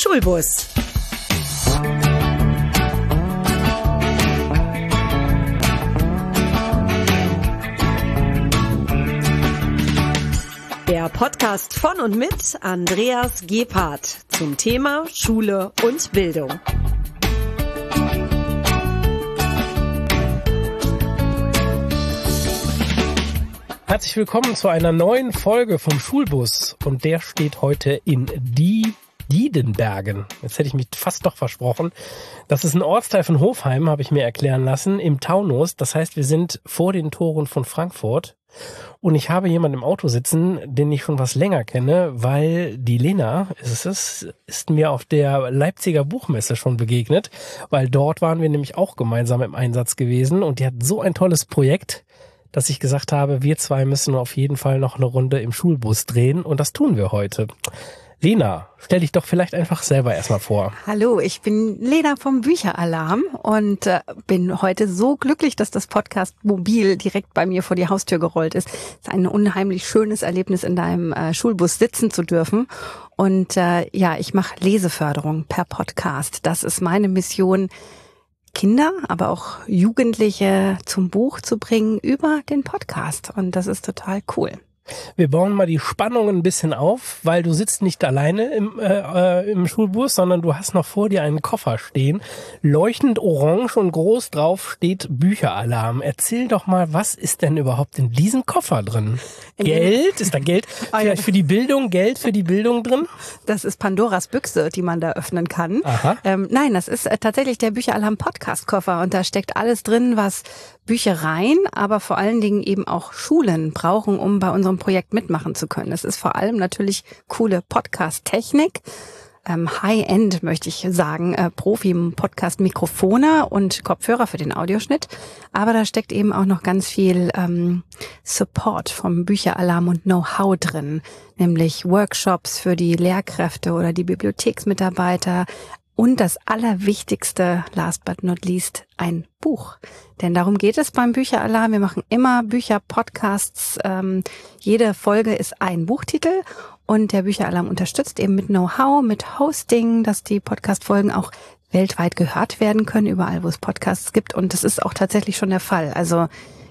Schulbus. Der Podcast von und mit Andreas Gebhardt zum Thema Schule und Bildung. Herzlich willkommen zu einer neuen Folge vom Schulbus und der steht heute in Die Diedenbergen. Jetzt hätte ich mich fast doch versprochen. Das ist ein Ortsteil von Hofheim, habe ich mir erklären lassen, im Taunus. Das heißt, wir sind vor den Toren von Frankfurt. Und ich habe jemanden im Auto sitzen, den ich schon was länger kenne, weil die Lena, ist es, ist mir auf der Leipziger Buchmesse schon begegnet, weil dort waren wir nämlich auch gemeinsam im Einsatz gewesen und die hat so ein tolles Projekt dass ich gesagt habe, wir zwei müssen auf jeden Fall noch eine Runde im Schulbus drehen und das tun wir heute. Lena, stell dich doch vielleicht einfach selber erstmal vor. Hallo, ich bin Lena vom Bücheralarm und äh, bin heute so glücklich, dass das Podcast Mobil direkt bei mir vor die Haustür gerollt ist. Es ist ein unheimlich schönes Erlebnis, in deinem äh, Schulbus sitzen zu dürfen. Und äh, ja, ich mache Leseförderung per Podcast. Das ist meine Mission, Kinder, aber auch Jugendliche zum Buch zu bringen über den Podcast. Und das ist total cool. Wir bauen mal die Spannung ein bisschen auf, weil du sitzt nicht alleine im, äh, äh, im Schulbus, sondern du hast noch vor dir einen Koffer stehen. Leuchtend orange und groß drauf steht Bücheralarm. Erzähl doch mal, was ist denn überhaupt in diesem Koffer drin? Geld? Ist da Geld ah, vielleicht für die Bildung? Geld für die Bildung drin? Das ist Pandoras Büchse, die man da öffnen kann. Aha. Ähm, nein, das ist äh, tatsächlich der Bücheralarm Podcast Koffer und da steckt alles drin, was Büchereien, aber vor allen Dingen eben auch Schulen brauchen, um bei unserem Projekt mitmachen zu können. Es ist vor allem natürlich coole Podcast-Technik. Ähm, High-End, möchte ich sagen, äh, Profi-Podcast-Mikrofone und Kopfhörer für den Audioschnitt. Aber da steckt eben auch noch ganz viel ähm, Support vom Bücheralarm und Know-how drin, nämlich Workshops für die Lehrkräfte oder die Bibliotheksmitarbeiter, und das Allerwichtigste, last but not least, ein Buch. Denn darum geht es beim Bücheralarm. Wir machen immer Bücher-Podcasts. Ähm, jede Folge ist ein Buchtitel und der Bücheralarm unterstützt eben mit Know-how, mit Hosting, dass die Podcast-Folgen auch weltweit gehört werden können, überall wo es Podcasts gibt. Und das ist auch tatsächlich schon der Fall. Also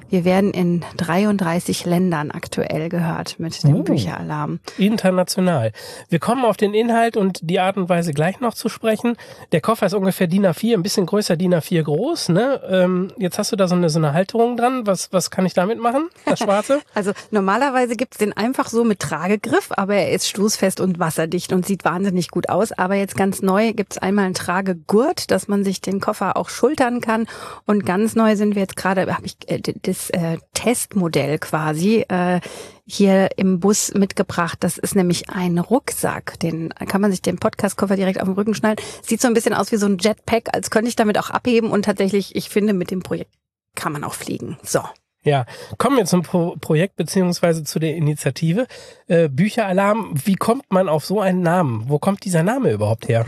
wir werden in 33 Ländern aktuell gehört mit dem oh, Bücheralarm. International. Wir kommen auf den Inhalt und die Art und Weise gleich noch zu sprechen. Der Koffer ist ungefähr DIN A4, ein bisschen größer DIN A4 groß. Ne? Ähm, jetzt hast du da so eine, so eine Halterung dran. Was, was kann ich damit machen, das Schwarze? also normalerweise gibt's den einfach so mit Tragegriff, aber er ist stoßfest und wasserdicht und sieht wahnsinnig gut aus. Aber jetzt ganz neu gibt's einmal einen Tragegurt, dass man sich den Koffer auch schultern kann. Und ganz neu sind wir jetzt gerade, habe ich äh, das kleines äh, Testmodell quasi äh, hier im Bus mitgebracht. Das ist nämlich ein Rucksack. Den kann man sich den Podcastkoffer direkt auf den Rücken schnallen. Sieht so ein bisschen aus wie so ein Jetpack, als könnte ich damit auch abheben. Und tatsächlich, ich finde, mit dem Projekt kann man auch fliegen. So. Ja, kommen wir zum Pro Projekt beziehungsweise zu der Initiative. Äh, Bücheralarm, wie kommt man auf so einen Namen? Wo kommt dieser Name überhaupt her?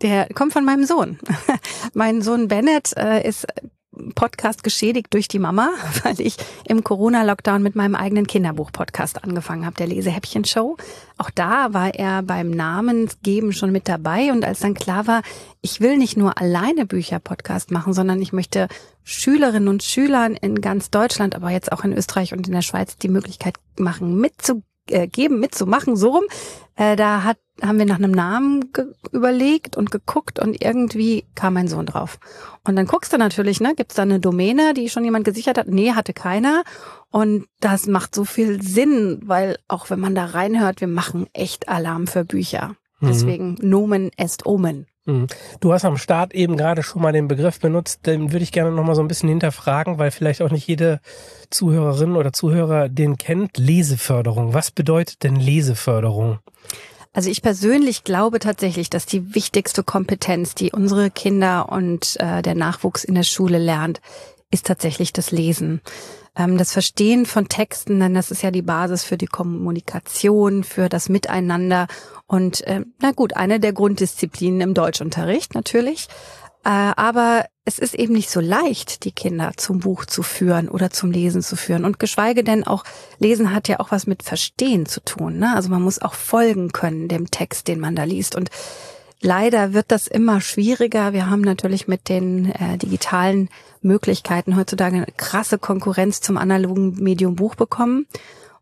Der kommt von meinem Sohn. mein Sohn Bennett äh, ist Podcast geschädigt durch die Mama, weil ich im Corona-Lockdown mit meinem eigenen Kinderbuch-Podcast angefangen habe, der Lesehäppchen-Show. Auch da war er beim Namensgeben schon mit dabei und als dann klar war, ich will nicht nur alleine Bücher-Podcast machen, sondern ich möchte Schülerinnen und Schülern in ganz Deutschland, aber jetzt auch in Österreich und in der Schweiz die Möglichkeit machen, mitzugeben, mitzumachen, so rum. Äh, da hat haben wir nach einem Namen überlegt und geguckt und irgendwie kam mein Sohn drauf. Und dann guckst du natürlich, ne, gibt's da eine Domäne, die schon jemand gesichert hat? Nee, hatte keiner. Und das macht so viel Sinn, weil auch wenn man da reinhört, wir machen echt Alarm für Bücher. Mhm. Deswegen Nomen est Omen. Mhm. Du hast am Start eben gerade schon mal den Begriff benutzt, den würde ich gerne noch mal so ein bisschen hinterfragen, weil vielleicht auch nicht jede Zuhörerin oder Zuhörer den kennt. Leseförderung. Was bedeutet denn Leseförderung? Also ich persönlich glaube tatsächlich, dass die wichtigste Kompetenz, die unsere Kinder und äh, der Nachwuchs in der Schule lernt, ist tatsächlich das Lesen. Ähm, das Verstehen von Texten, denn das ist ja die Basis für die Kommunikation, für das Miteinander und äh, na gut, eine der Grunddisziplinen im Deutschunterricht natürlich. Äh, aber es ist eben nicht so leicht, die Kinder zum Buch zu führen oder zum Lesen zu führen. Und geschweige denn auch, Lesen hat ja auch was mit Verstehen zu tun. Ne? Also man muss auch folgen können dem Text, den man da liest. Und Leider wird das immer schwieriger. Wir haben natürlich mit den äh, digitalen Möglichkeiten heutzutage eine krasse Konkurrenz zum analogen Medium Buch bekommen.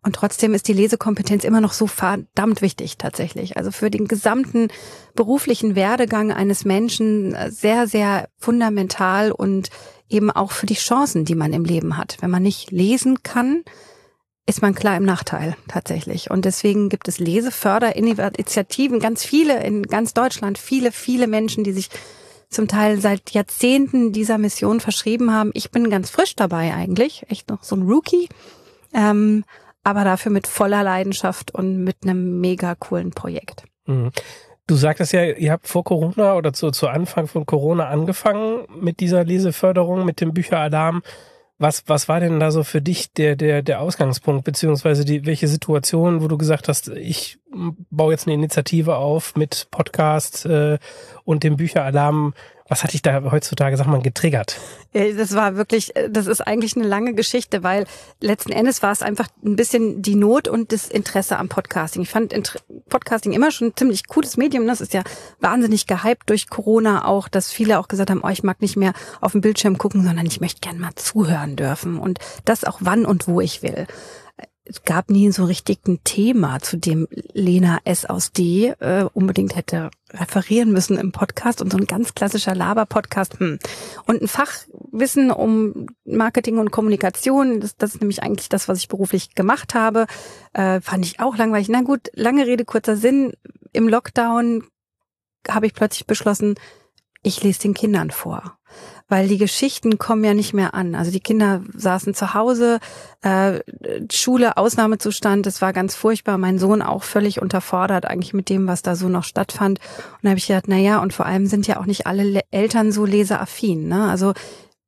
Und trotzdem ist die Lesekompetenz immer noch so verdammt wichtig tatsächlich. Also für den gesamten beruflichen Werdegang eines Menschen äh, sehr, sehr fundamental und eben auch für die Chancen, die man im Leben hat. Wenn man nicht lesen kann, ist man klar im Nachteil tatsächlich. Und deswegen gibt es Leseförderinitiativen, ganz viele in ganz Deutschland, viele, viele Menschen, die sich zum Teil seit Jahrzehnten dieser Mission verschrieben haben. Ich bin ganz frisch dabei eigentlich, echt noch so ein Rookie, ähm, aber dafür mit voller Leidenschaft und mit einem mega coolen Projekt. Mhm. Du sagtest ja, ihr habt vor Corona oder zu, zu Anfang von Corona angefangen mit dieser Leseförderung, mit dem Bücheralarm. Was, was war denn da so für dich der, der, der Ausgangspunkt, beziehungsweise die, welche Situation, wo du gesagt hast, ich baue jetzt eine Initiative auf mit Podcast äh, und dem Bücheralarm was hat dich da heutzutage, sag mal, getriggert? Das war wirklich, äh, das ist eigentlich eine lange Geschichte, weil letzten Endes war es einfach ein bisschen die Not und das Interesse am Podcasting. Ich fand Podcasting immer schon ein ziemlich cooles Medium. Das ist ja wahnsinnig gehypt durch Corona auch, dass viele auch gesagt haben, oh, ich mag nicht mehr auf dem Bildschirm gucken, sondern ich möchte gerne mal zuhören dürfen und das auch wann und wo ich will es gab nie so richtig ein Thema, zu dem Lena S. aus D. Äh, unbedingt hätte referieren müssen im Podcast und so ein ganz klassischer Laber-Podcast. Hm. Und ein Fachwissen um Marketing und Kommunikation, das, das ist nämlich eigentlich das, was ich beruflich gemacht habe, äh, fand ich auch langweilig. Na gut, lange Rede, kurzer Sinn. Im Lockdown habe ich plötzlich beschlossen, ich lese den Kindern vor weil die Geschichten kommen ja nicht mehr an. Also die Kinder saßen zu Hause, äh, Schule, Ausnahmezustand, das war ganz furchtbar. Mein Sohn auch völlig unterfordert eigentlich mit dem, was da so noch stattfand. Und da habe ich gedacht, na ja, und vor allem sind ja auch nicht alle Eltern so leseraffin. Ne? Also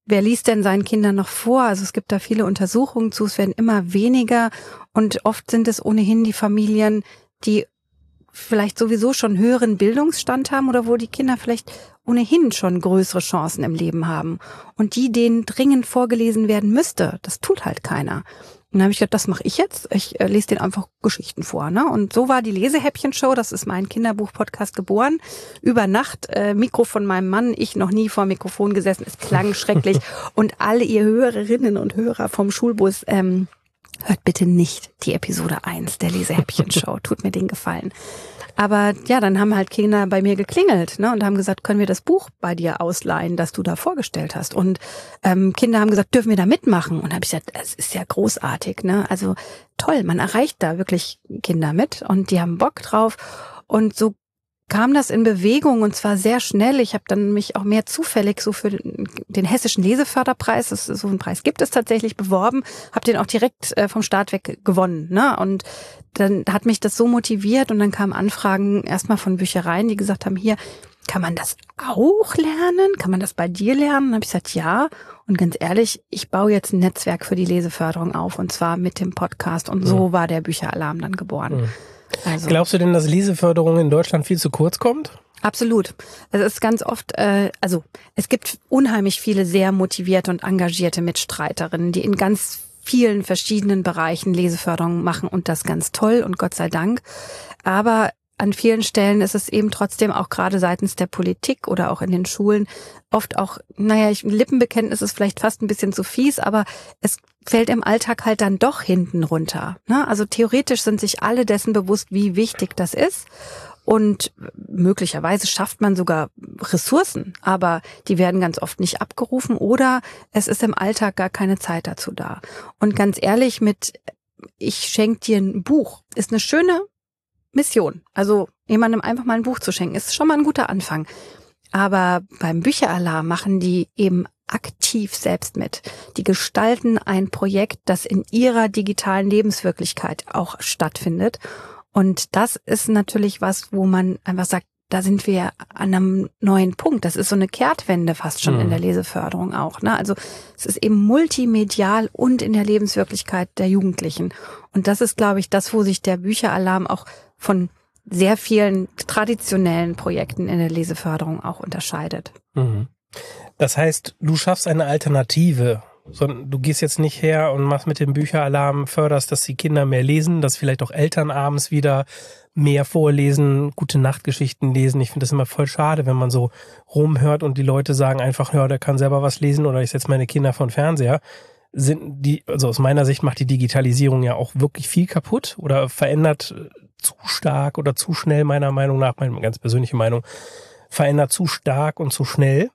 wer liest denn seinen Kindern noch vor? Also es gibt da viele Untersuchungen zu, es werden immer weniger und oft sind es ohnehin die Familien, die vielleicht sowieso schon höheren Bildungsstand haben oder wo die Kinder vielleicht ohnehin schon größere Chancen im Leben haben und die denen dringend vorgelesen werden müsste. Das tut halt keiner. Und dann habe ich gedacht, das mache ich jetzt. Ich äh, lese denen einfach Geschichten vor. Ne? Und so war die Lesehäppchen-Show, das ist mein Kinderbuch-Podcast geboren. Über Nacht, äh, Mikro von meinem Mann, ich noch nie vor Mikrofon gesessen, es klang schrecklich. Und alle ihr Hörerinnen und Hörer vom Schulbus, ähm, hört bitte nicht die Episode 1 der Lesehäppchen-Show. Tut mir den Gefallen. Aber ja, dann haben halt Kinder bei mir geklingelt ne, und haben gesagt, können wir das Buch bei dir ausleihen, das du da vorgestellt hast? Und ähm, Kinder haben gesagt, dürfen wir da mitmachen? Und habe ich gesagt, es ist ja großartig. Ne? Also toll, man erreicht da wirklich Kinder mit und die haben Bock drauf. Und so kam das in Bewegung und zwar sehr schnell. Ich habe dann mich auch mehr zufällig so für den, hessischen Leseförderpreis, das, so einen Preis gibt es tatsächlich, beworben, habe den auch direkt äh, vom Start weg gewonnen. Ne? Und dann hat mich das so motiviert und dann kamen Anfragen erstmal von Büchereien, die gesagt haben, hier, kann man das auch lernen? Kann man das bei dir lernen? Und habe ich gesagt, ja. Und ganz ehrlich, ich baue jetzt ein Netzwerk für die Leseförderung auf und zwar mit dem Podcast. Und so mhm. war der Bücheralarm dann geboren. Mhm. Also. Glaubst du denn, dass Leseförderung in Deutschland viel zu kurz kommt? Absolut. Es ist ganz oft, äh, also es gibt unheimlich viele sehr motivierte und engagierte Mitstreiterinnen, die in ganz vielen verschiedenen Bereichen Leseförderung machen und das ganz toll und Gott sei Dank. Aber an vielen Stellen ist es eben trotzdem auch gerade seitens der Politik oder auch in den Schulen oft auch, naja, ich, Lippenbekenntnis ist vielleicht fast ein bisschen zu fies, aber es fällt im Alltag halt dann doch hinten runter. Ne? Also theoretisch sind sich alle dessen bewusst, wie wichtig das ist. Und möglicherweise schafft man sogar Ressourcen, aber die werden ganz oft nicht abgerufen oder es ist im Alltag gar keine Zeit dazu da. Und ganz ehrlich, mit ich schenke dir ein Buch ist eine schöne Mission. Also jemandem einfach mal ein Buch zu schenken, ist schon mal ein guter Anfang. Aber beim Bücheralarm machen die eben aktiv selbst mit. Die gestalten ein Projekt, das in ihrer digitalen Lebenswirklichkeit auch stattfindet. Und das ist natürlich was, wo man einfach sagt, da sind wir an einem neuen Punkt. Das ist so eine Kehrtwende fast schon mhm. in der Leseförderung auch. Ne? Also es ist eben multimedial und in der Lebenswirklichkeit der Jugendlichen. Und das ist, glaube ich, das, wo sich der Bücheralarm auch von sehr vielen traditionellen Projekten in der Leseförderung auch unterscheidet. Mhm. Das heißt, du schaffst eine Alternative sondern du gehst jetzt nicht her und machst mit dem Bücheralarm, förderst, dass die Kinder mehr lesen, dass vielleicht auch Eltern abends wieder mehr vorlesen, gute Nachtgeschichten lesen. Ich finde das immer voll schade, wenn man so rumhört und die Leute sagen einfach, ja, der kann selber was lesen oder ich setze meine Kinder von Fernseher. Sind die, also aus meiner Sicht macht die Digitalisierung ja auch wirklich viel kaputt oder verändert zu stark oder zu schnell, meiner Meinung nach, meine ganz persönliche Meinung, verändert zu stark und zu schnell.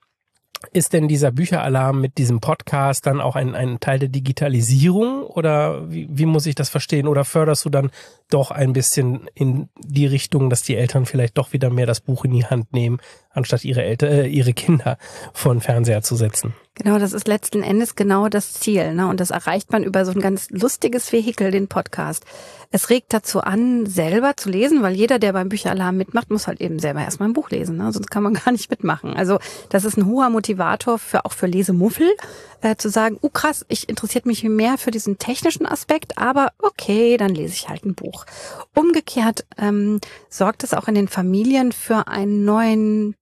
Ist denn dieser Bücheralarm mit diesem Podcast dann auch ein, ein Teil der Digitalisierung oder wie, wie muss ich das verstehen? Oder förderst du dann doch ein bisschen in die Richtung, dass die Eltern vielleicht doch wieder mehr das Buch in die Hand nehmen, anstatt ihre Eltern, äh, ihre Kinder vor den Fernseher zu setzen? Genau, das ist letzten Endes genau das Ziel. Ne? Und das erreicht man über so ein ganz lustiges Vehikel, den Podcast. Es regt dazu an, selber zu lesen, weil jeder, der beim Bücheralarm mitmacht, muss halt eben selber erstmal ein Buch lesen. Ne? Sonst kann man gar nicht mitmachen. Also das ist ein hoher Motivator für auch für Lesemuffel, äh, zu sagen, uh krass, ich interessiert mich mehr für diesen technischen Aspekt, aber okay, dann lese ich halt ein Buch. Umgekehrt ähm, sorgt es auch in den Familien für einen neuen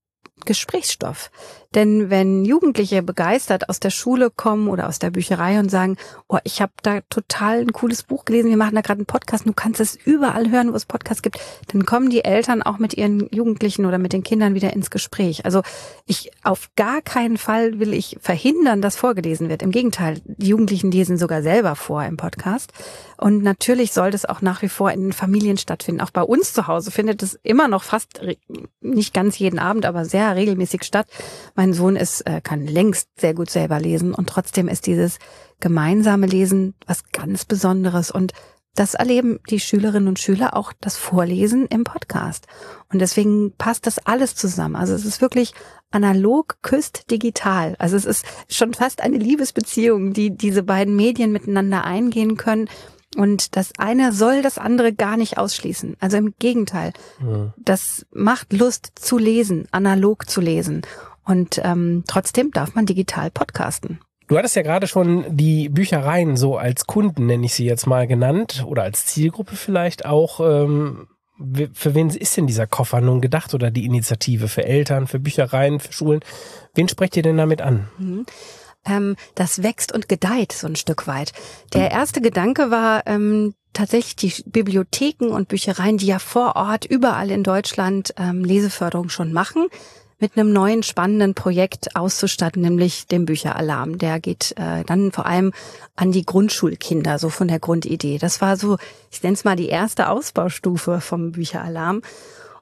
Gesprächsstoff. Denn wenn Jugendliche begeistert aus der Schule kommen oder aus der Bücherei und sagen, oh, ich habe da total ein cooles Buch gelesen, wir machen da gerade einen Podcast, du kannst es überall hören, wo es Podcasts gibt, dann kommen die Eltern auch mit ihren Jugendlichen oder mit den Kindern wieder ins Gespräch. Also ich auf gar keinen Fall will ich verhindern, dass vorgelesen wird. Im Gegenteil, die Jugendlichen lesen sogar selber vor im Podcast. Und natürlich soll das auch nach wie vor in Familien stattfinden. Auch bei uns zu Hause findet es immer noch fast nicht ganz jeden Abend, aber sehr regelmäßig statt. Mein Sohn ist, äh, kann längst sehr gut selber lesen und trotzdem ist dieses gemeinsame Lesen was ganz Besonderes und das erleben die Schülerinnen und Schüler auch das Vorlesen im Podcast. Und deswegen passt das alles zusammen. Also es ist wirklich analog küsst digital. Also es ist schon fast eine Liebesbeziehung, die diese beiden Medien miteinander eingehen können. Und das eine soll das andere gar nicht ausschließen. Also im Gegenteil. Ja. Das macht Lust zu lesen, analog zu lesen. Und ähm, trotzdem darf man digital podcasten. Du hattest ja gerade schon die Büchereien so als Kunden, nenne ich sie jetzt mal genannt, oder als Zielgruppe vielleicht auch. Ähm, für wen ist denn dieser Koffer nun gedacht oder die Initiative? Für Eltern, für Büchereien, für Schulen? Wen sprecht ihr denn damit an? Mhm ähm, das wächst und gedeiht so ein Stück weit. Der erste Gedanke war ähm, tatsächlich die Bibliotheken und Büchereien, die ja vor Ort überall in Deutschland ähm, Leseförderung schon machen, mit einem neuen spannenden Projekt auszustatten, nämlich dem Bücheralarm. Der geht äh, dann vor allem an die Grundschulkinder, so von der Grundidee. Das war so, ich nenne es mal die erste Ausbaustufe vom Bücheralarm.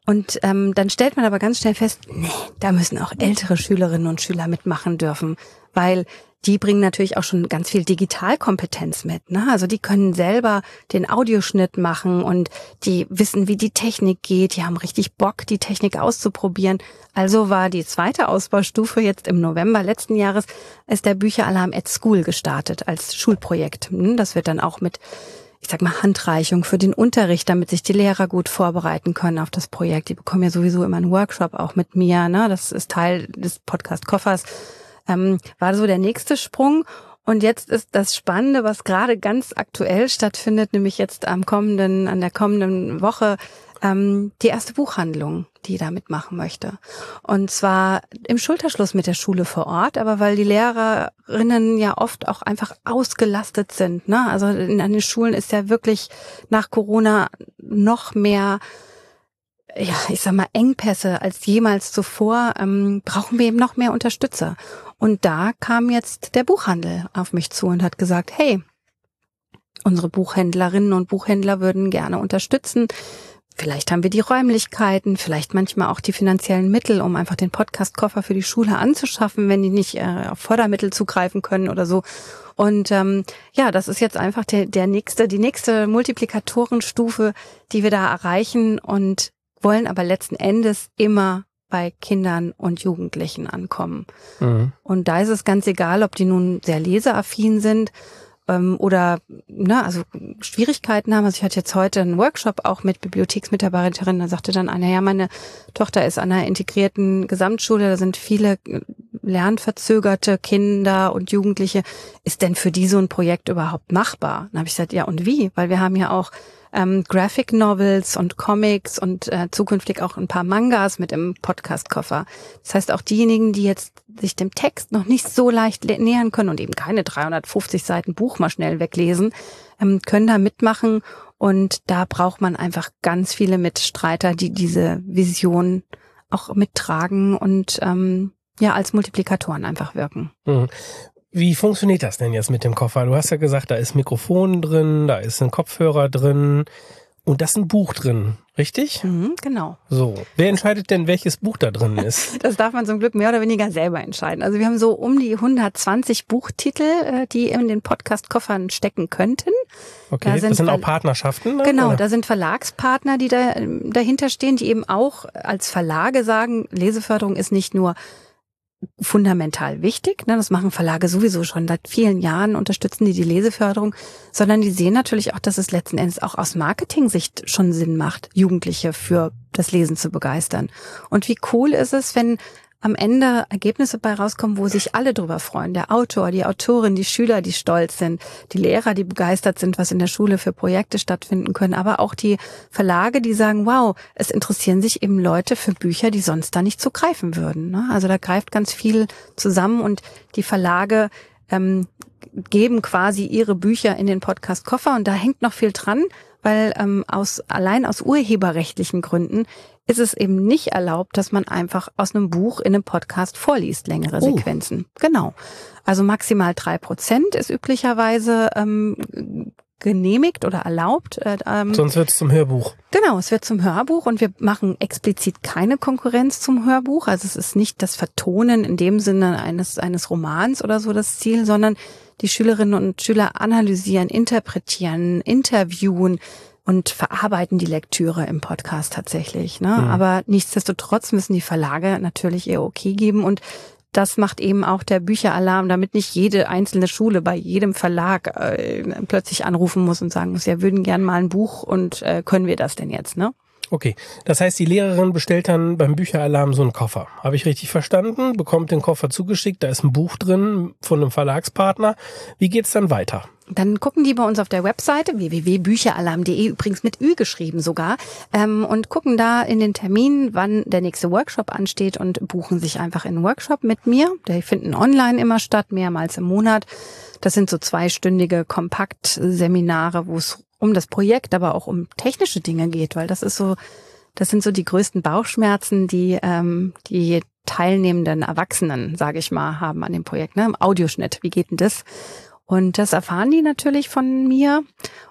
Und ähm, dann stellt man aber ganz schnell fest, nee, da müssen auch ältere Schülerinnen und Schüler mitmachen dürfen, weil die bringen natürlich auch schon ganz viel Digitalkompetenz mit. Ne? Also die können selber den Audioschnitt machen und die wissen, wie die Technik geht. Die haben richtig Bock, die Technik auszuprobieren. Also war die zweite Ausbaustufe jetzt im November letzten Jahres, ist der Bücheralarm at School gestartet als Schulprojekt. Hm, das wird dann auch mit ich sag mal, Handreichung für den Unterricht, damit sich die Lehrer gut vorbereiten können auf das Projekt. Die bekommen ja sowieso immer einen Workshop auch mit mir. Ne? Das ist Teil des Podcast-Koffers ähm, war so der nächste Sprung. Und jetzt ist das Spannende, was gerade ganz aktuell stattfindet, nämlich jetzt am kommenden, an der kommenden Woche, ähm, die erste Buchhandlung, die da mitmachen möchte. Und zwar im Schulterschluss mit der Schule vor Ort, aber weil die Lehrerinnen ja oft auch einfach ausgelastet sind. Ne? Also in, den Schulen ist ja wirklich nach Corona noch mehr ja, ich sag mal, Engpässe als jemals zuvor, ähm, brauchen wir eben noch mehr Unterstützer. Und da kam jetzt der Buchhandel auf mich zu und hat gesagt, hey, unsere Buchhändlerinnen und Buchhändler würden gerne unterstützen. Vielleicht haben wir die Räumlichkeiten, vielleicht manchmal auch die finanziellen Mittel, um einfach den Podcast-Koffer für die Schule anzuschaffen, wenn die nicht äh, auf Fördermittel zugreifen können oder so. Und ähm, ja, das ist jetzt einfach der, der nächste, die nächste Multiplikatorenstufe, die wir da erreichen und wollen aber letzten Endes immer bei Kindern und Jugendlichen ankommen. Mhm. Und da ist es ganz egal, ob die nun sehr leseaffin sind ähm, oder ne, also Schwierigkeiten haben. Also ich hatte jetzt heute einen Workshop auch mit Bibliotheksmitarbeiterinnen, da sagte dann einer, ja, meine Tochter ist an einer integrierten Gesamtschule, da sind viele lernverzögerte Kinder und Jugendliche, ist denn für die so ein Projekt überhaupt machbar? Dann habe ich gesagt, ja und wie? Weil wir haben ja auch ähm, Graphic Novels und Comics und äh, zukünftig auch ein paar Mangas mit im Podcast-Koffer. Das heißt, auch diejenigen, die jetzt sich dem Text noch nicht so leicht nähern können und eben keine 350 Seiten Buch mal schnell weglesen, ähm, können da mitmachen. Und da braucht man einfach ganz viele Mitstreiter, die diese Vision auch mittragen und ähm, ja als Multiplikatoren einfach wirken. Mhm. Wie funktioniert das denn jetzt mit dem Koffer? Du hast ja gesagt, da ist Mikrofon drin, da ist ein Kopfhörer drin und das ist ein Buch drin, richtig? Mhm, genau. So, wer entscheidet denn, welches Buch da drin ist? Das darf man zum Glück mehr oder weniger selber entscheiden. Also wir haben so um die 120 Buchtitel, äh, die in den Podcast-Koffern stecken könnten. Okay, da sind das sind auch Partnerschaften? Ne? Genau, oder? da sind Verlagspartner, die da dahinter stehen, die eben auch als Verlage sagen, Leseförderung ist nicht nur fundamental wichtig. Ne? Das machen Verlage sowieso schon seit vielen Jahren, unterstützen die die Leseförderung, sondern die sehen natürlich auch, dass es letzten Endes auch aus Marketing-Sicht schon Sinn macht, Jugendliche für das Lesen zu begeistern. Und wie cool ist es, wenn am Ende Ergebnisse bei rauskommen, wo sich alle drüber freuen. Der Autor, die Autorin, die Schüler, die stolz sind, die Lehrer, die begeistert sind, was in der Schule für Projekte stattfinden können, aber auch die Verlage, die sagen, wow, es interessieren sich eben Leute für Bücher, die sonst da nicht so greifen würden. Ne? Also da greift ganz viel zusammen und die Verlage ähm, geben quasi ihre Bücher in den Podcast-Koffer und da hängt noch viel dran, weil ähm, aus allein aus urheberrechtlichen Gründen ist es eben nicht erlaubt, dass man einfach aus einem Buch in einem Podcast vorliest, längere oh. Sequenzen. Genau. Also maximal drei Prozent ist üblicherweise ähm, genehmigt oder erlaubt. Äh, ähm, Sonst wird es zum Hörbuch. Genau, es wird zum Hörbuch und wir machen explizit keine Konkurrenz zum Hörbuch. Also es ist nicht das Vertonen in dem Sinne eines, eines Romans oder so das Ziel, sondern die Schülerinnen und Schüler analysieren, interpretieren, interviewen, und verarbeiten die Lektüre im Podcast tatsächlich. Ne? Mhm. Aber nichtsdestotrotz müssen die Verlage natürlich ihr Okay geben und das macht eben auch der Bücheralarm, damit nicht jede einzelne Schule bei jedem Verlag äh, plötzlich anrufen muss und sagen muss, ja, würden gern mal ein Buch und äh, können wir das denn jetzt, ne? Okay, das heißt, die Lehrerin bestellt dann beim Bücheralarm so einen Koffer. Habe ich richtig verstanden? Bekommt den Koffer zugeschickt, da ist ein Buch drin von einem Verlagspartner. Wie geht's dann weiter? Dann gucken die bei uns auf der Webseite www.bücheralarm.de, übrigens mit Ü geschrieben sogar, ähm, und gucken da in den Termin, wann der nächste Workshop ansteht und buchen sich einfach in einen Workshop mit mir. Die finden online immer statt, mehrmals im Monat. Das sind so zweistündige Kompaktseminare, wo es um das Projekt, aber auch um technische Dinge geht, weil das ist so, das sind so die größten Bauchschmerzen, die ähm, die teilnehmenden Erwachsenen, sage ich mal, haben an dem Projekt. Ne? Im Audioschnitt, wie geht denn das? Und das erfahren die natürlich von mir.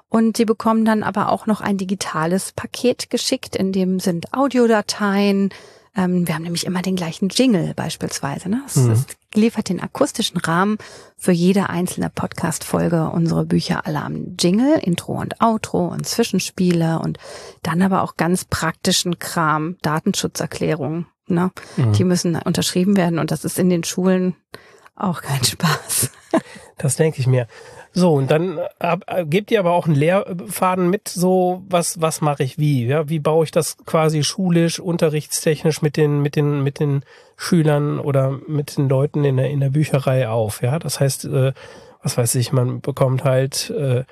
Und sie bekommen dann aber auch noch ein digitales Paket geschickt, in dem sind Audiodateien. Ähm, wir haben nämlich immer den gleichen Jingle beispielsweise. Ne? Das, mhm. das liefert den akustischen Rahmen für jede einzelne Podcast-Folge unsere Bücher Alarm Jingle, Intro und Outro und Zwischenspiele und dann aber auch ganz praktischen Kram, Datenschutzerklärungen. Ne? Mhm. Die müssen unterschrieben werden und das ist in den Schulen auch kein Spaß. Das denke ich mir. So, und dann äh, gebt ihr aber auch einen Lehrfaden mit, so was, was mache ich wie? Ja, wie baue ich das quasi schulisch, unterrichtstechnisch mit den, mit den, mit den Schülern oder mit den Leuten in der, in der Bücherei auf? Ja, das heißt, äh, was weiß ich, man bekommt halt äh,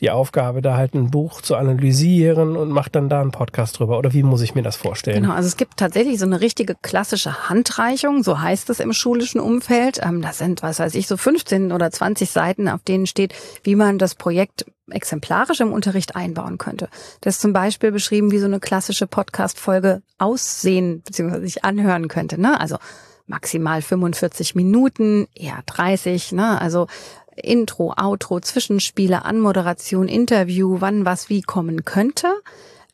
die Aufgabe, da halt ein Buch zu analysieren und macht dann da einen Podcast drüber. Oder wie muss ich mir das vorstellen? Genau, also es gibt tatsächlich so eine richtige klassische Handreichung, so heißt es im schulischen Umfeld. Ähm, das sind, was weiß ich, so 15 oder 20 Seiten, auf denen steht, wie man das Projekt exemplarisch im Unterricht einbauen könnte. Das ist zum Beispiel beschrieben, wie so eine klassische Podcast-Folge aussehen bzw. sich anhören könnte. Ne? Also maximal 45 Minuten, eher 30. Ne? Also Intro, Outro, Zwischenspiele, Anmoderation, Interview, wann was wie kommen könnte.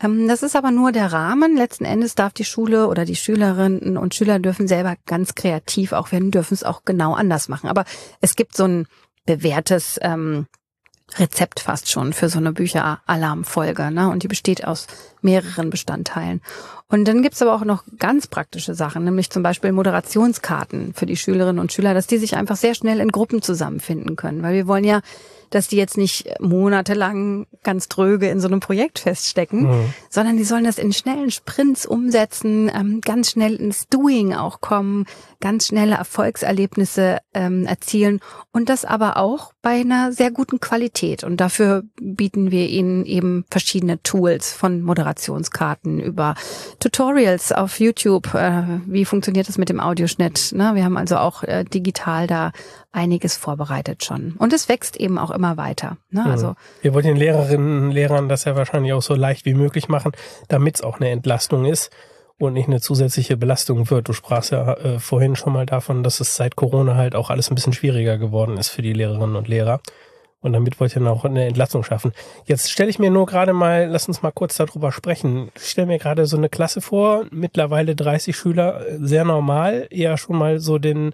Ähm, das ist aber nur der Rahmen. Letzten Endes darf die Schule oder die Schülerinnen und Schüler dürfen selber ganz kreativ auch werden, dürfen es auch genau anders machen. Aber es gibt so ein bewährtes ähm, Rezept fast schon für so eine Bücheralarmfolge. Ne? Und die besteht aus mehreren Bestandteilen. Und dann gibt's aber auch noch ganz praktische Sachen, nämlich zum Beispiel Moderationskarten für die Schülerinnen und Schüler, dass die sich einfach sehr schnell in Gruppen zusammenfinden können. Weil wir wollen ja dass die jetzt nicht monatelang ganz dröge in so einem Projekt feststecken, mhm. sondern die sollen das in schnellen Sprints umsetzen, ähm, ganz schnell ins Doing auch kommen, ganz schnelle Erfolgserlebnisse ähm, erzielen und das aber auch bei einer sehr guten Qualität. Und dafür bieten wir ihnen eben verschiedene Tools von Moderationskarten über Tutorials auf YouTube. Äh, wie funktioniert das mit dem Audioschnitt? Ne? Wir haben also auch äh, digital da einiges vorbereitet schon. Und es wächst eben auch immer weiter. Ne? Mhm. Also Wir wollen den Lehrerinnen und Lehrern das ja wahrscheinlich auch so leicht wie möglich machen, damit es auch eine Entlastung ist und nicht eine zusätzliche Belastung wird. Du sprachst ja äh, vorhin schon mal davon, dass es seit Corona halt auch alles ein bisschen schwieriger geworden ist für die Lehrerinnen und Lehrer. Und damit wollt ihr noch eine Entlastung schaffen. Jetzt stelle ich mir nur gerade mal, lass uns mal kurz darüber sprechen. Ich stelle mir gerade so eine Klasse vor, mittlerweile 30 Schüler, sehr normal, eher schon mal so den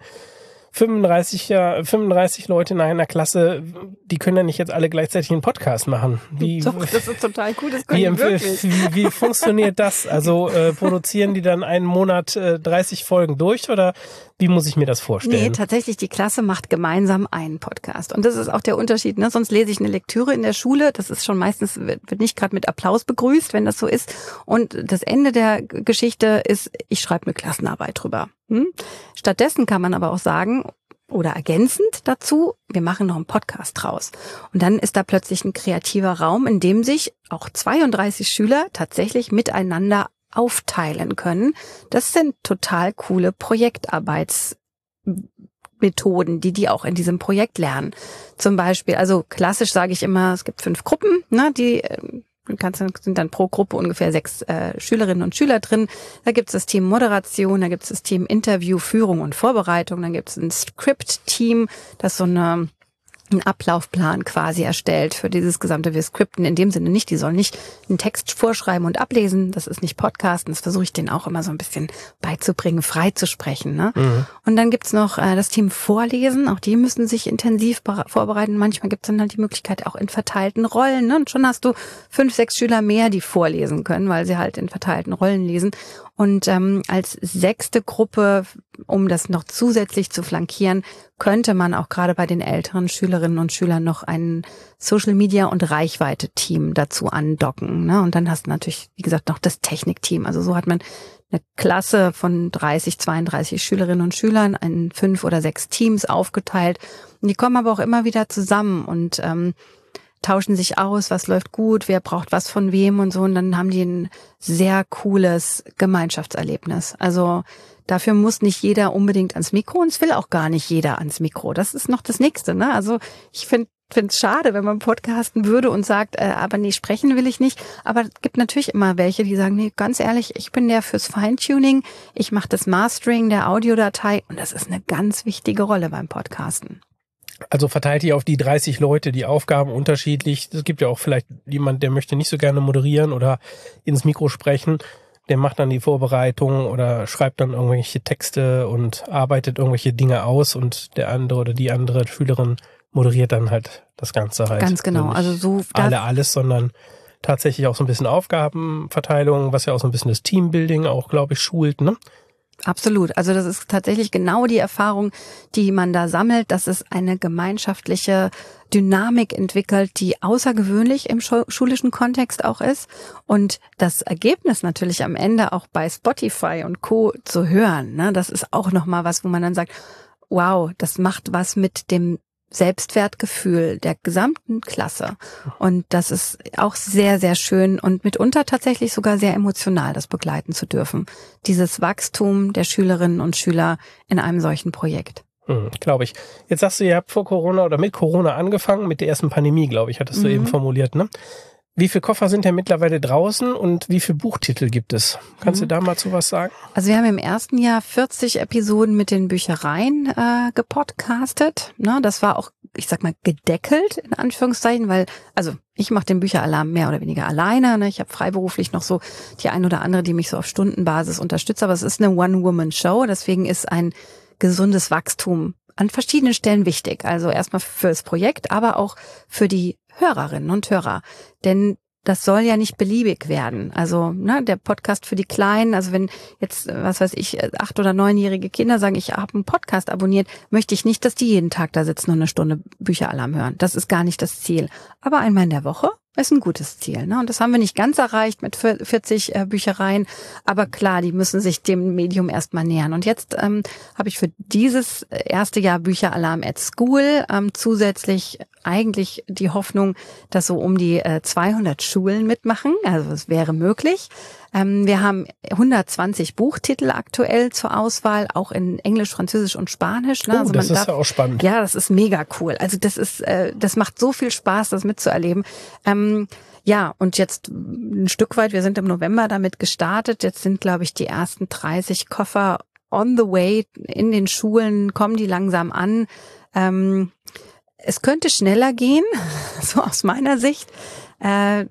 35, ja, 35 Leute in einer Klasse, die können ja nicht jetzt alle gleichzeitig einen Podcast machen. Wie, Doch, das ist total cool, das können wie, wirklich. Wie, wie funktioniert das? Also äh, produzieren die dann einen Monat äh, 30 Folgen durch oder wie muss ich mir das vorstellen? Nee, tatsächlich, die Klasse macht gemeinsam einen Podcast. Und das ist auch der Unterschied. Ne? Sonst lese ich eine Lektüre in der Schule. Das ist schon meistens, wird nicht gerade mit Applaus begrüßt, wenn das so ist. Und das Ende der Geschichte ist, ich schreibe eine Klassenarbeit drüber. Hm? Stattdessen kann man aber auch sagen, oder ergänzend dazu, wir machen noch einen Podcast draus. Und dann ist da plötzlich ein kreativer Raum, in dem sich auch 32 Schüler tatsächlich miteinander aufteilen können. Das sind total coole Projektarbeitsmethoden, die die auch in diesem Projekt lernen. Zum Beispiel, also klassisch sage ich immer, es gibt fünf Gruppen, ne, die ähm, kannst, sind dann pro Gruppe ungefähr sechs äh, Schülerinnen und Schüler drin. Da gibt es das Team Moderation, da gibt es das Team Interview, Führung und Vorbereitung, dann gibt es ein Script-Team, das so eine einen Ablaufplan quasi erstellt für dieses gesamte wir Skripten. In dem Sinne nicht, die sollen nicht einen Text vorschreiben und ablesen. Das ist nicht Podcasten. Das versuche ich denen auch immer so ein bisschen beizubringen, frei zu sprechen. Ne? Mhm. Und dann gibt's noch äh, das Team Vorlesen. Auch die müssen sich intensiv vorbereiten. Manchmal gibt's dann halt die Möglichkeit auch in verteilten Rollen. Ne? Und schon hast du fünf, sechs Schüler mehr, die vorlesen können, weil sie halt in verteilten Rollen lesen. Und ähm, als sechste Gruppe, um das noch zusätzlich zu flankieren, könnte man auch gerade bei den älteren Schülerinnen und Schülern noch ein Social Media und Reichweite Team dazu andocken. Ne? Und dann hast du natürlich, wie gesagt, noch das Technikteam. Also so hat man eine Klasse von 30, 32 Schülerinnen und Schülern in fünf oder sechs Teams aufgeteilt. Und die kommen aber auch immer wieder zusammen und ähm, tauschen sich aus, was läuft gut, wer braucht was von wem und so. Und dann haben die ein sehr cooles Gemeinschaftserlebnis. Also dafür muss nicht jeder unbedingt ans Mikro und es will auch gar nicht jeder ans Mikro. Das ist noch das Nächste. Ne? Also ich finde finde es schade, wenn man podcasten würde und sagt, äh, aber nee, sprechen will ich nicht. Aber es gibt natürlich immer welche, die sagen, nee, ganz ehrlich, ich bin der fürs Feintuning, ich mache das Mastering der Audiodatei und das ist eine ganz wichtige Rolle beim Podcasten. Also verteilt ihr auf die 30 Leute die Aufgaben unterschiedlich. Es gibt ja auch vielleicht jemand, der möchte nicht so gerne moderieren oder ins Mikro sprechen. Der macht dann die Vorbereitung oder schreibt dann irgendwelche Texte und arbeitet irgendwelche Dinge aus und der andere oder die andere Schülerin moderiert dann halt das Ganze halt. Ganz genau. Also so alle alles, sondern tatsächlich auch so ein bisschen Aufgabenverteilung, was ja auch so ein bisschen das Teambuilding auch, glaube ich, schult, ne? Absolut. Also das ist tatsächlich genau die Erfahrung, die man da sammelt, dass es eine gemeinschaftliche Dynamik entwickelt, die außergewöhnlich im schulischen Kontext auch ist. Und das Ergebnis natürlich am Ende auch bei Spotify und Co. zu hören, ne, das ist auch nochmal was, wo man dann sagt, wow, das macht was mit dem Selbstwertgefühl der gesamten Klasse. Und das ist auch sehr, sehr schön und mitunter tatsächlich sogar sehr emotional, das begleiten zu dürfen. Dieses Wachstum der Schülerinnen und Schüler in einem solchen Projekt. Hm, glaube ich. Jetzt sagst du, ihr habt vor Corona oder mit Corona angefangen, mit der ersten Pandemie, glaube ich, hattest du mhm. eben formuliert, ne? Wie viele Koffer sind denn mittlerweile draußen und wie viele Buchtitel gibt es? Kannst mhm. du da mal zu was sagen? Also wir haben im ersten Jahr 40 Episoden mit den Büchereien äh, gepodcastet. Ne, das war auch, ich sag mal, gedeckelt in Anführungszeichen, weil, also ich mache den Bücheralarm mehr oder weniger alleine. Ne? Ich habe freiberuflich noch so die ein oder andere, die mich so auf Stundenbasis unterstützt, aber es ist eine One-Woman-Show, deswegen ist ein gesundes Wachstum an verschiedenen Stellen wichtig. Also erstmal für das Projekt, aber auch für die Hörerinnen und Hörer. Denn das soll ja nicht beliebig werden. Also ne, der Podcast für die Kleinen, also wenn jetzt, was weiß ich, acht- oder neunjährige Kinder sagen, ich habe einen Podcast abonniert, möchte ich nicht, dass die jeden Tag da sitzen und eine Stunde Bücheralarm hören. Das ist gar nicht das Ziel. Aber einmal in der Woche ist ein gutes Ziel. Ne? Und das haben wir nicht ganz erreicht mit 40 äh, Büchereien. Aber klar, die müssen sich dem Medium erstmal nähern. Und jetzt ähm, habe ich für dieses erste Jahr Bücheralarm at School ähm, zusätzlich eigentlich die Hoffnung, dass so um die äh, 200 Schulen mitmachen. Also es wäre möglich. Ähm, wir haben 120 Buchtitel aktuell zur Auswahl, auch in Englisch, Französisch und Spanisch. Ne? Oh, also das ist darf, ja auch spannend. Ja, das ist mega cool. Also das ist, äh, das macht so viel Spaß, das mitzuerleben. Ähm, ja, und jetzt ein Stück weit, wir sind im November damit gestartet. Jetzt sind, glaube ich, die ersten 30 Koffer on the way in den Schulen, kommen die langsam an. Ähm, es könnte schneller gehen, so aus meiner Sicht. Äh,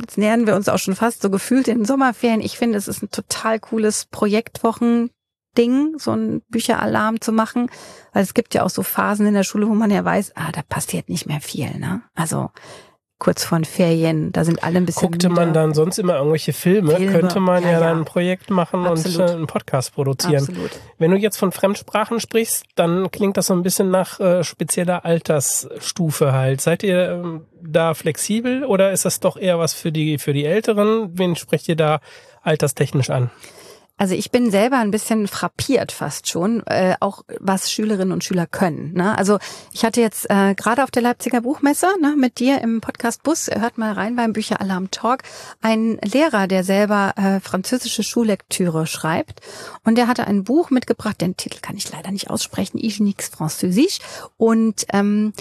jetzt nähern wir uns auch schon fast so gefühlt in den Sommerferien. Ich finde, es ist ein total cooles Projektwochen. Ding, so ein Bücheralarm zu machen, weil es gibt ja auch so Phasen in der Schule, wo man ja weiß, ah, da passiert nicht mehr viel, ne? Also kurz vor den Ferien, da sind alle ein bisschen. Guckte man dann sonst immer irgendwelche Filme, Filme. könnte man ja, ja, dann ein Projekt machen Absolut. und äh, einen Podcast produzieren. Absolut. Wenn du jetzt von Fremdsprachen sprichst, dann klingt das so ein bisschen nach äh, spezieller Altersstufe halt. Seid ihr ähm, da flexibel oder ist das doch eher was für die für die Älteren? Wen sprecht ihr da alterstechnisch an? Also ich bin selber ein bisschen frappiert fast schon, äh, auch was Schülerinnen und Schüler können. Ne? Also ich hatte jetzt äh, gerade auf der Leipziger Buchmesse ne, mit dir im Podcast Bus, hört mal rein beim Bücheralarm Talk, einen Lehrer, der selber äh, französische Schullektüre schreibt. Und der hatte ein Buch mitgebracht, den Titel kann ich leider nicht aussprechen, Ich nix Französisch. Und ähm,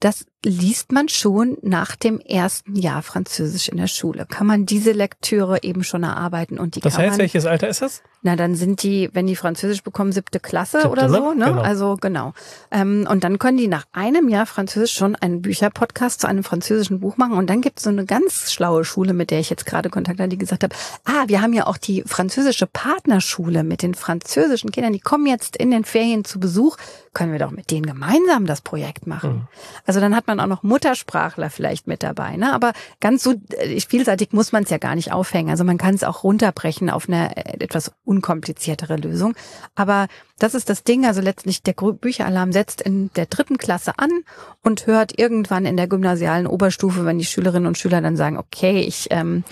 das liest man schon nach dem ersten Jahr Französisch in der Schule. Kann man diese Lektüre eben schon erarbeiten und die Das heißt, man, welches Alter ist das? Na, dann sind die, wenn die Französisch bekommen, siebte Klasse siebte, oder so, ne? Genau. Also genau. Ähm, und dann können die nach einem Jahr Französisch schon einen Bücherpodcast zu einem französischen Buch machen. Und dann gibt es so eine ganz schlaue Schule, mit der ich jetzt gerade Kontakt hatte, die gesagt hat, ah, wir haben ja auch die französische Partnerschule mit den französischen Kindern, die kommen jetzt in den Ferien zu Besuch, können wir doch mit denen gemeinsam das Projekt machen. Mhm. Also dann hat man auch noch Muttersprachler vielleicht mit dabei. Ne? Aber ganz so äh, vielseitig muss man es ja gar nicht aufhängen. Also man kann es auch runterbrechen auf eine äh, etwas unkompliziertere Lösung. Aber das ist das Ding. Also letztlich der Bücheralarm setzt in der dritten Klasse an und hört irgendwann in der gymnasialen Oberstufe, wenn die Schülerinnen und Schüler dann sagen, okay, ich ähm,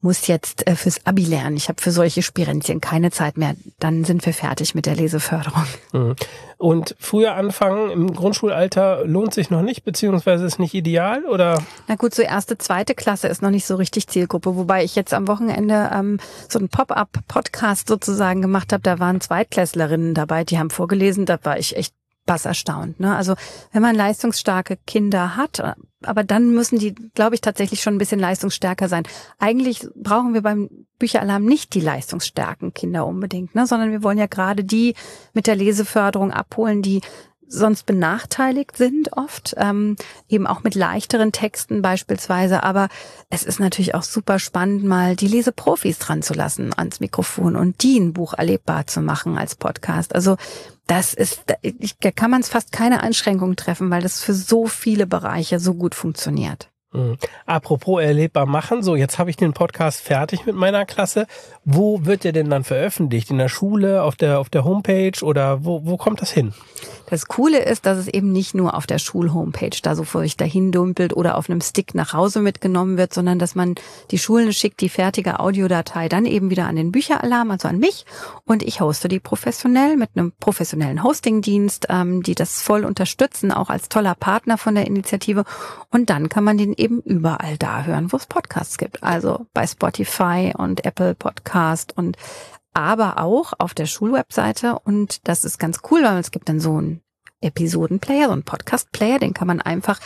muss jetzt äh, fürs Abi lernen. Ich habe für solche Spirenzchen keine Zeit mehr. Dann sind wir fertig mit der Leseförderung. Mhm. Und früher anfangen im Grundschulalter lohnt sich noch nicht, beziehungsweise ist nicht ideal, oder? Na gut, so erste, zweite Klasse ist noch nicht so richtig Zielgruppe, wobei ich jetzt am Wochenende ähm, so einen Pop-up-Podcast sozusagen gemacht habe. Da waren Zweitklässlerinnen dabei, die haben vorgelesen. Da war ich echt was erstaunt. Ne? Also wenn man leistungsstarke Kinder hat, aber dann müssen die, glaube ich, tatsächlich schon ein bisschen leistungsstärker sein. Eigentlich brauchen wir beim Bücheralarm nicht die leistungsstärken Kinder unbedingt, ne? sondern wir wollen ja gerade die mit der Leseförderung abholen, die sonst benachteiligt sind oft, ähm, eben auch mit leichteren Texten beispielsweise. Aber es ist natürlich auch super spannend, mal die Leseprofis dran zu lassen ans Mikrofon und die ein Buch erlebbar zu machen als Podcast. Also das ist, da kann man es fast keine Einschränkungen treffen, weil das für so viele Bereiche so gut funktioniert. Mhm. Apropos erlebbar machen, so jetzt habe ich den Podcast fertig mit meiner Klasse. Wo wird der denn dann veröffentlicht? In der Schule, auf der auf der Homepage oder wo wo kommt das hin? Das Coole ist, dass es eben nicht nur auf der Schulhomepage da so furcht dahin dumpelt oder auf einem Stick nach Hause mitgenommen wird, sondern dass man die Schulen schickt die fertige Audiodatei dann eben wieder an den Bücheralarm, also an mich und ich hoste die professionell mit einem professionellen Hostingdienst, ähm, die das voll unterstützen, auch als toller Partner von der Initiative und dann kann man den eben überall da hören, wo es Podcasts gibt, also bei Spotify und Apple Podcast und aber auch auf der Schulwebseite. Und das ist ganz cool, weil es gibt dann so einen Episodenplayer, so einen Podcast-Player, den kann man einfach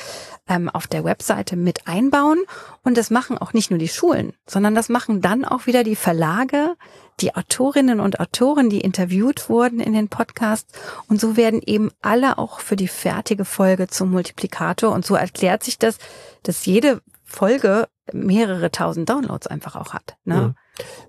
ähm, auf der Webseite mit einbauen. Und das machen auch nicht nur die Schulen, sondern das machen dann auch wieder die Verlage, die Autorinnen und Autoren, die interviewt wurden in den Podcasts und so werden eben alle auch für die fertige Folge zum Multiplikator und so erklärt sich das, dass jede Folge mehrere tausend Downloads einfach auch hat. Ne? Mhm.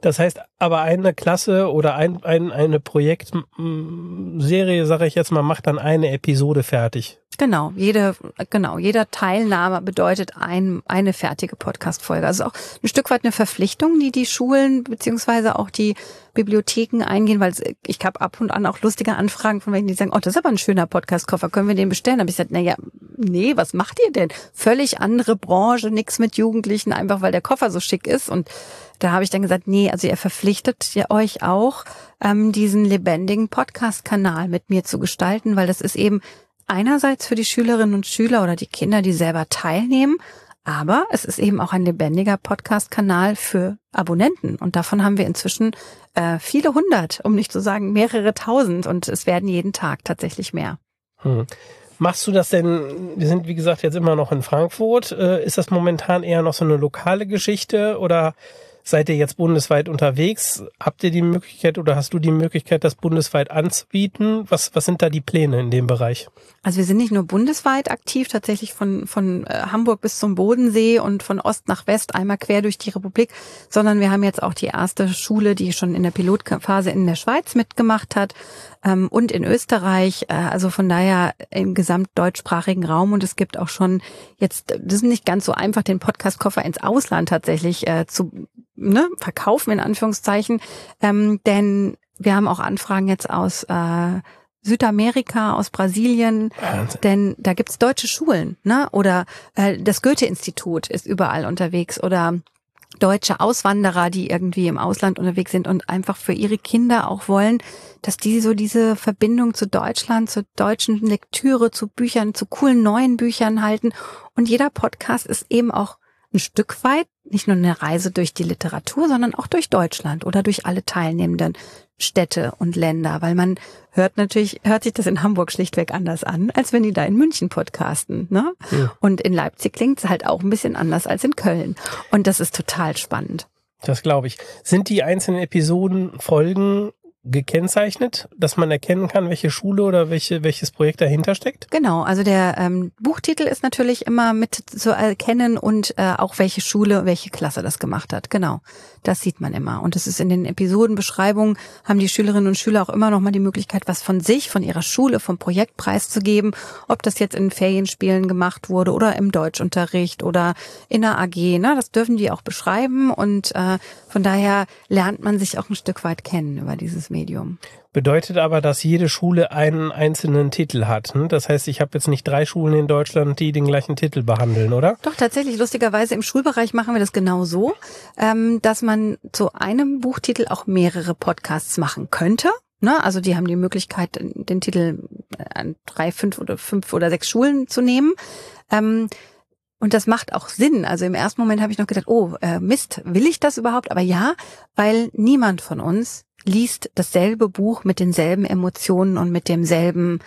Das heißt, aber eine Klasse oder ein, ein, eine Projektserie, sage ich jetzt mal, macht dann eine Episode fertig. Genau, jede, genau, jeder Teilnahme bedeutet ein, eine fertige Podcast-Folge. Also auch ein Stück weit eine Verpflichtung, die die Schulen beziehungsweise auch die Bibliotheken eingehen, weil ich habe ab und an auch lustige Anfragen von welchen, die sagen, oh, das ist aber ein schöner Podcast-Koffer, können wir den bestellen? Da ich gesagt, naja, nee, was macht ihr denn? Völlig andere Branche, nichts mit Jugendlichen, einfach weil der Koffer so schick ist. Und da habe ich dann gesagt, nee, also ihr verpflichtet ihr euch auch, ähm, diesen lebendigen Podcast-Kanal mit mir zu gestalten, weil das ist eben einerseits für die Schülerinnen und Schüler oder die Kinder, die selber teilnehmen, aber es ist eben auch ein lebendiger Podcast-Kanal für Abonnenten. Und davon haben wir inzwischen äh, viele hundert, um nicht zu sagen mehrere tausend. Und es werden jeden Tag tatsächlich mehr. Hm. Machst du das denn, wir sind wie gesagt jetzt immer noch in Frankfurt, äh, ist das momentan eher noch so eine lokale Geschichte oder Seid ihr jetzt bundesweit unterwegs? Habt ihr die Möglichkeit oder hast du die Möglichkeit, das bundesweit anzubieten? Was, was sind da die Pläne in dem Bereich? Also wir sind nicht nur bundesweit aktiv, tatsächlich von, von äh, Hamburg bis zum Bodensee und von Ost nach West einmal quer durch die Republik, sondern wir haben jetzt auch die erste Schule, die schon in der Pilotphase in der Schweiz mitgemacht hat ähm, und in Österreich. Äh, also von daher im gesamtdeutschsprachigen Raum und es gibt auch schon jetzt, das ist nicht ganz so einfach, den Podcast-Koffer ins Ausland tatsächlich äh, zu ne, verkaufen in Anführungszeichen, ähm, denn wir haben auch Anfragen jetzt aus äh, Südamerika, aus Brasilien, Wahnsinn. denn da gibt's deutsche Schulen, ne? Oder äh, das Goethe-Institut ist überall unterwegs oder deutsche Auswanderer, die irgendwie im Ausland unterwegs sind und einfach für ihre Kinder auch wollen, dass die so diese Verbindung zu Deutschland, zur deutschen Lektüre, zu Büchern, zu coolen neuen Büchern halten. Und jeder Podcast ist eben auch ein Stück weit nicht nur eine Reise durch die Literatur, sondern auch durch Deutschland oder durch alle teilnehmenden Städte und Länder, weil man hört natürlich, hört sich das in Hamburg schlichtweg anders an, als wenn die da in München podcasten. Ne? Ja. Und in Leipzig klingt es halt auch ein bisschen anders als in Köln. Und das ist total spannend. Das glaube ich. Sind die einzelnen Episoden Folgen gekennzeichnet, dass man erkennen kann, welche Schule oder welche, welches Projekt dahinter steckt? Genau, also der ähm, Buchtitel ist natürlich immer mit zu erkennen und äh, auch welche Schule, welche Klasse das gemacht hat. Genau, das sieht man immer. Und es ist in den Episodenbeschreibungen, haben die Schülerinnen und Schüler auch immer noch mal die Möglichkeit, was von sich, von ihrer Schule, vom Projekt preiszugeben, ob das jetzt in Ferienspielen gemacht wurde oder im Deutschunterricht oder in der AG. Ne? Das dürfen die auch beschreiben und äh, von daher lernt man sich auch ein Stück weit kennen über dieses Medium. Bedeutet aber, dass jede Schule einen einzelnen Titel hat. Ne? Das heißt, ich habe jetzt nicht drei Schulen in Deutschland, die den gleichen Titel behandeln, oder? Doch, tatsächlich. Lustigerweise im Schulbereich machen wir das genau so, ähm, dass man zu einem Buchtitel auch mehrere Podcasts machen könnte. Ne? Also die haben die Möglichkeit, den Titel an drei, fünf oder fünf oder sechs Schulen zu nehmen. Ähm, und das macht auch Sinn. Also im ersten Moment habe ich noch gedacht, oh, äh, Mist, will ich das überhaupt? Aber ja, weil niemand von uns liest dasselbe Buch mit denselben Emotionen und mit demselben,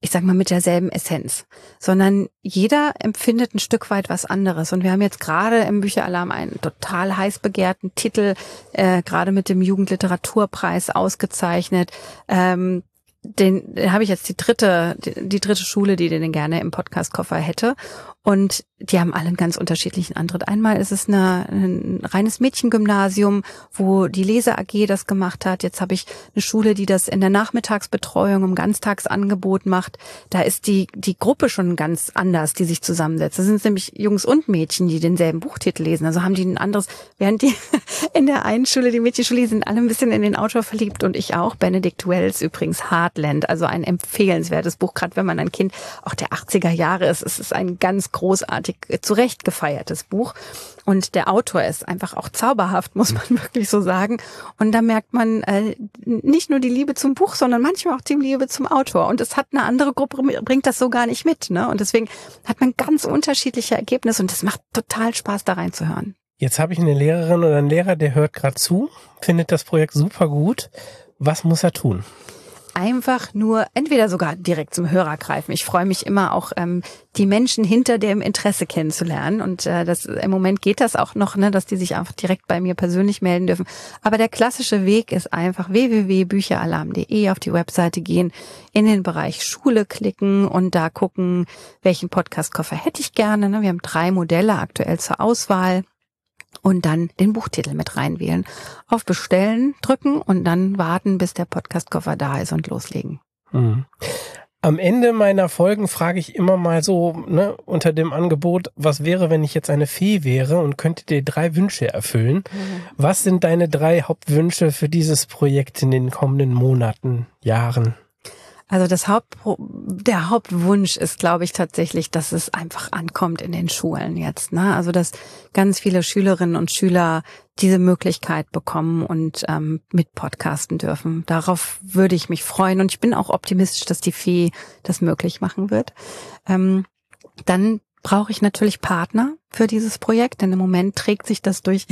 ich sag mal, mit derselben Essenz, sondern jeder empfindet ein Stück weit was anderes. Und wir haben jetzt gerade im Bücheralarm einen total heiß begehrten Titel, äh, gerade mit dem Jugendliteraturpreis ausgezeichnet. Ähm, den, den habe ich jetzt die dritte, die, die dritte Schule, die den gerne im Podcast-Koffer hätte. Und die haben alle einen ganz unterschiedlichen Antritt. Einmal ist es eine, ein reines Mädchengymnasium, wo die Lese AG das gemacht hat. Jetzt habe ich eine Schule, die das in der Nachmittagsbetreuung im Ganztagsangebot macht. Da ist die, die Gruppe schon ganz anders, die sich zusammensetzt. Das sind nämlich Jungs und Mädchen, die denselben Buchtitel lesen. Also haben die ein anderes, während die in der einen Schule, die Mädchenschule, sind alle ein bisschen in den Autor verliebt und ich auch. Benedict Wells übrigens, Heartland, also ein empfehlenswertes Buch, gerade wenn man ein Kind auch der 80er Jahre ist. Es ist ein ganz großartig zurecht gefeiertes Buch. Und der Autor ist einfach auch zauberhaft, muss man wirklich so sagen. Und da merkt man äh, nicht nur die Liebe zum Buch, sondern manchmal auch die Liebe zum Autor. Und es hat eine andere Gruppe, bringt das so gar nicht mit. Ne? Und deswegen hat man ganz unterschiedliche Ergebnisse und es macht total Spaß, da reinzuhören. Jetzt habe ich eine Lehrerin oder einen Lehrer, der hört gerade zu, findet das Projekt super gut. Was muss er tun? Einfach nur entweder sogar direkt zum Hörer greifen. Ich freue mich immer auch, ähm, die Menschen hinter dem Interesse kennenzulernen. Und äh, das im Moment geht das auch noch, ne, dass die sich einfach direkt bei mir persönlich melden dürfen. Aber der klassische Weg ist einfach www.bücheralarm.de auf die Webseite gehen, in den Bereich Schule klicken und da gucken, welchen Podcast-Koffer hätte ich gerne. Ne? Wir haben drei Modelle aktuell zur Auswahl. Und dann den Buchtitel mit reinwählen. Auf Bestellen drücken und dann warten, bis der Podcastkoffer da ist und loslegen. Mhm. Am Ende meiner Folgen frage ich immer mal so, ne, unter dem Angebot, was wäre, wenn ich jetzt eine Fee wäre und könnte dir drei Wünsche erfüllen? Mhm. Was sind deine drei Hauptwünsche für dieses Projekt in den kommenden Monaten, Jahren? Also das Haupt, der Hauptwunsch ist, glaube ich, tatsächlich, dass es einfach ankommt in den Schulen jetzt. Ne? Also dass ganz viele Schülerinnen und Schüler diese Möglichkeit bekommen und ähm, mit podcasten dürfen. Darauf würde ich mich freuen und ich bin auch optimistisch, dass die Fee das möglich machen wird. Ähm, dann brauche ich natürlich Partner für dieses Projekt, denn im Moment trägt sich das durch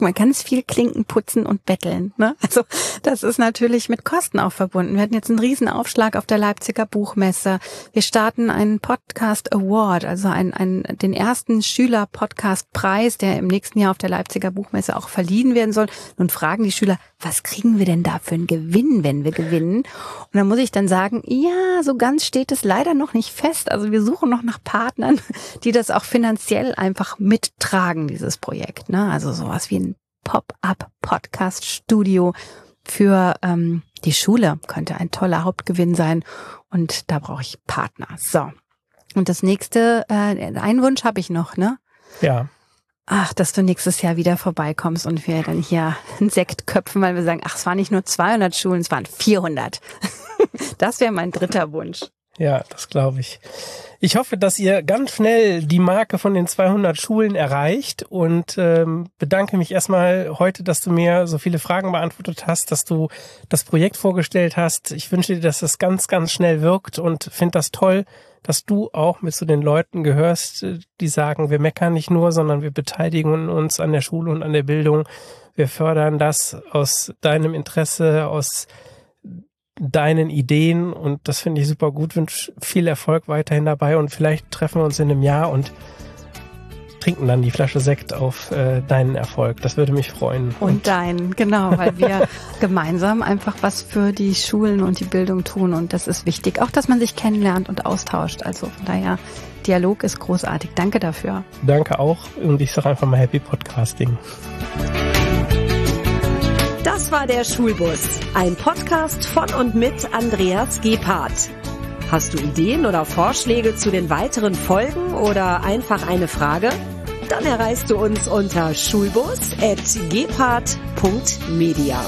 man kann es viel Klinken putzen und betteln. Ne? Also das ist natürlich mit Kosten auch verbunden. Wir hatten jetzt einen riesen Aufschlag auf der Leipziger Buchmesse. Wir starten einen Podcast Award, also einen, einen, den ersten Schüler-Podcast-Preis, der im nächsten Jahr auf der Leipziger Buchmesse auch verliehen werden soll. Nun fragen die Schüler, was kriegen wir denn da für einen Gewinn, wenn wir gewinnen? Und dann muss ich dann sagen, ja, so ganz steht es leider noch nicht fest. Also wir suchen noch nach Partnern, die das auch finanziell einfach mittragen, dieses Projekt. Ne? Also sowas wie ein Pop-up-Podcast-Studio für ähm, die Schule könnte ein toller Hauptgewinn sein. Und da brauche ich Partner. So. Und das nächste, äh, einen Wunsch habe ich noch, ne? Ja. Ach, dass du nächstes Jahr wieder vorbeikommst und wir dann hier einen Sekt köpfen, weil wir sagen, ach, es waren nicht nur 200 Schulen, es waren 400. das wäre mein dritter Wunsch. Ja, das glaube ich. Ich hoffe, dass ihr ganz schnell die Marke von den 200 Schulen erreicht und ähm, bedanke mich erstmal heute, dass du mir so viele Fragen beantwortet hast, dass du das Projekt vorgestellt hast. Ich wünsche dir, dass es ganz, ganz schnell wirkt und finde das toll, dass du auch mit zu den Leuten gehörst, die sagen, wir meckern nicht nur, sondern wir beteiligen uns an der Schule und an der Bildung. Wir fördern das aus deinem Interesse, aus deinen Ideen und das finde ich super gut. Wünsche viel Erfolg weiterhin dabei und vielleicht treffen wir uns in einem Jahr und trinken dann die Flasche Sekt auf äh, deinen Erfolg. Das würde mich freuen. Und, und deinen, genau, weil wir gemeinsam einfach was für die Schulen und die Bildung tun und das ist wichtig. Auch, dass man sich kennenlernt und austauscht. Also von daher, Dialog ist großartig. Danke dafür. Danke auch und ich sage einfach mal Happy Podcasting. Das war der Schulbus, ein Podcast von und mit Andreas Gebhardt. Hast du Ideen oder Vorschläge zu den weiteren Folgen oder einfach eine Frage? Dann erreichst du uns unter schulbus.gebhardt.media.